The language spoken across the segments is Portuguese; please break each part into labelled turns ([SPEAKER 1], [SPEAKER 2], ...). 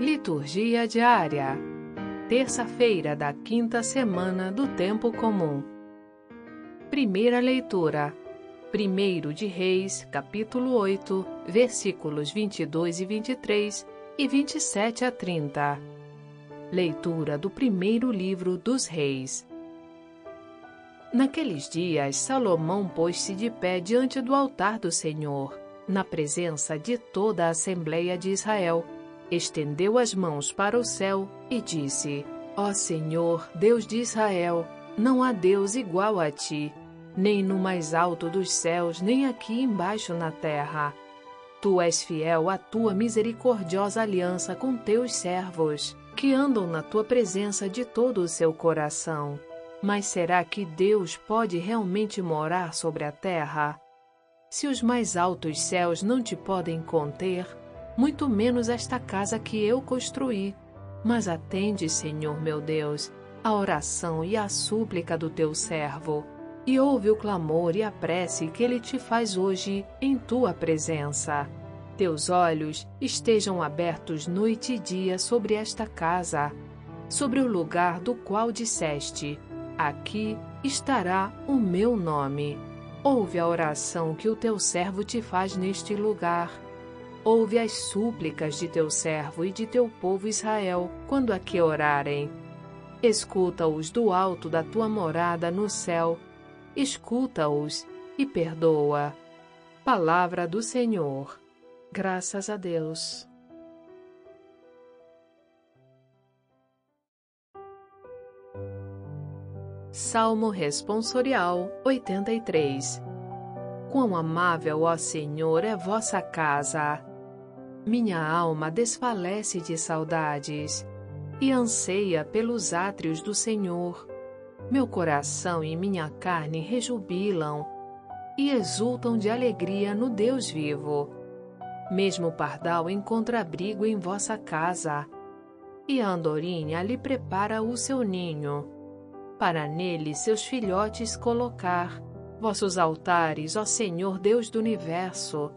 [SPEAKER 1] Liturgia diária. Terça-feira da quinta semana do tempo comum. Primeira leitura. Primeiro de Reis, capítulo 8, versículos 22 e 23 e 27 a 30. Leitura do primeiro livro dos Reis. Naqueles dias, Salomão pôs-se de pé diante do altar do Senhor, na presença de toda a Assembleia de Israel estendeu as mãos para o céu e disse: Ó Senhor, Deus de Israel, não há Deus igual a ti, nem no mais alto dos céus, nem aqui embaixo na terra. Tu és fiel à tua misericordiosa aliança com teus servos, que andam na tua presença de todo o seu coração. Mas será que Deus pode realmente morar sobre a terra? Se os mais altos céus não te podem conter, muito menos esta casa que eu construí. Mas atende, Senhor meu Deus, a oração e a súplica do teu servo, e ouve o clamor e a prece que ele te faz hoje em tua presença. Teus olhos estejam abertos noite e dia sobre esta casa, sobre o lugar do qual disseste: Aqui estará o meu nome. Ouve a oração que o teu servo te faz neste lugar Ouve as súplicas de teu servo e de teu povo Israel quando aqui orarem. Escuta-os do alto da tua morada no céu. Escuta-os e perdoa. Palavra do Senhor. Graças a Deus. Salmo Responsorial 83 Quão amável, ó Senhor, é vossa casa! Minha alma desfalece de saudades e anseia pelos átrios do Senhor. Meu coração e minha carne rejubilam e exultam de alegria no Deus vivo. Mesmo o pardal encontra abrigo em vossa casa, e a andorinha lhe prepara o seu ninho, para nele seus filhotes colocar. Vossos altares, ó Senhor Deus do universo,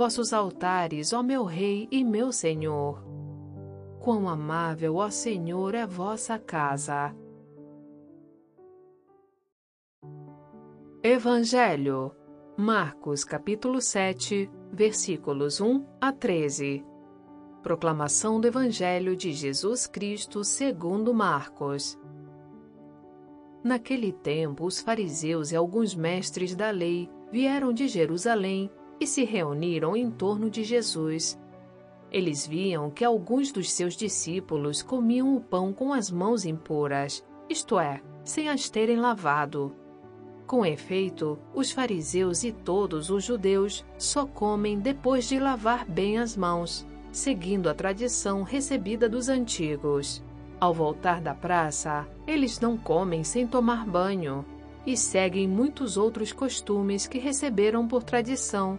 [SPEAKER 1] vossos altares, ó meu Rei e meu Senhor. Quão amável, ó Senhor, é vossa casa. Evangelho, Marcos capítulo 7, versículos 1 a 13. Proclamação do Evangelho de Jesus Cristo segundo Marcos. Naquele tempo, os fariseus e alguns mestres da lei vieram de Jerusalém e se reuniram em torno de Jesus. Eles viam que alguns dos seus discípulos comiam o pão com as mãos impuras, isto é, sem as terem lavado. Com efeito, os fariseus e todos os judeus só comem depois de lavar bem as mãos, seguindo a tradição recebida dos antigos. Ao voltar da praça, eles não comem sem tomar banho e seguem muitos outros costumes que receberam por tradição,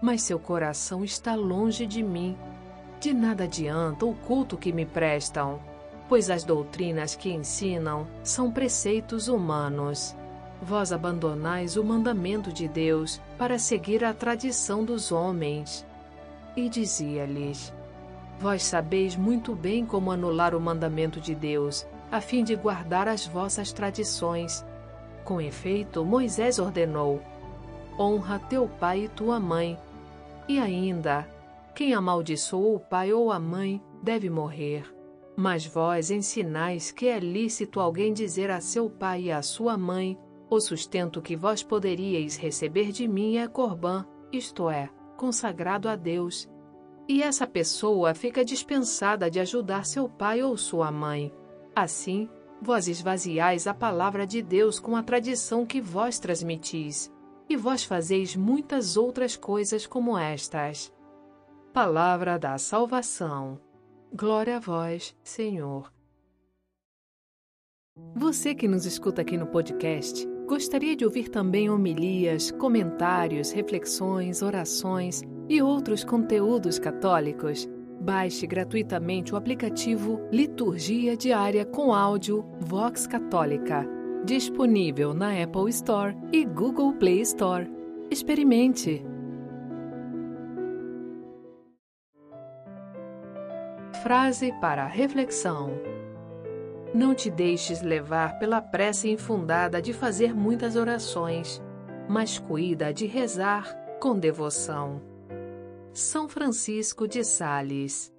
[SPEAKER 1] mas seu coração está longe de mim. De nada adianta o culto que me prestam, pois as doutrinas que ensinam são preceitos humanos. Vós abandonais o mandamento de Deus para seguir a tradição dos homens. E dizia-lhes: Vós sabeis muito bem como anular o mandamento de Deus, a fim de guardar as vossas tradições. Com efeito, Moisés ordenou: Honra teu pai e tua mãe, e ainda, quem amaldiçoou o pai ou a mãe deve morrer. Mas vós ensinais que é lícito alguém dizer a seu pai e a sua mãe: O sustento que vós poderíeis receber de mim é corbã, isto é, consagrado a Deus. E essa pessoa fica dispensada de ajudar seu pai ou sua mãe. Assim, vós esvaziais a palavra de Deus com a tradição que vós transmitis e vós fazeis muitas outras coisas como estas. Palavra da salvação. Glória a vós, Senhor. Você que nos escuta aqui no podcast, gostaria de ouvir também homilias, comentários, reflexões, orações e outros conteúdos católicos? Baixe gratuitamente o aplicativo Liturgia Diária com áudio Vox Católica, disponível na Apple Store e Google Play Store. Experimente! Frase para reflexão: Não te deixes levar pela pressa infundada de fazer muitas orações, mas cuida de rezar com devoção. São Francisco de Sales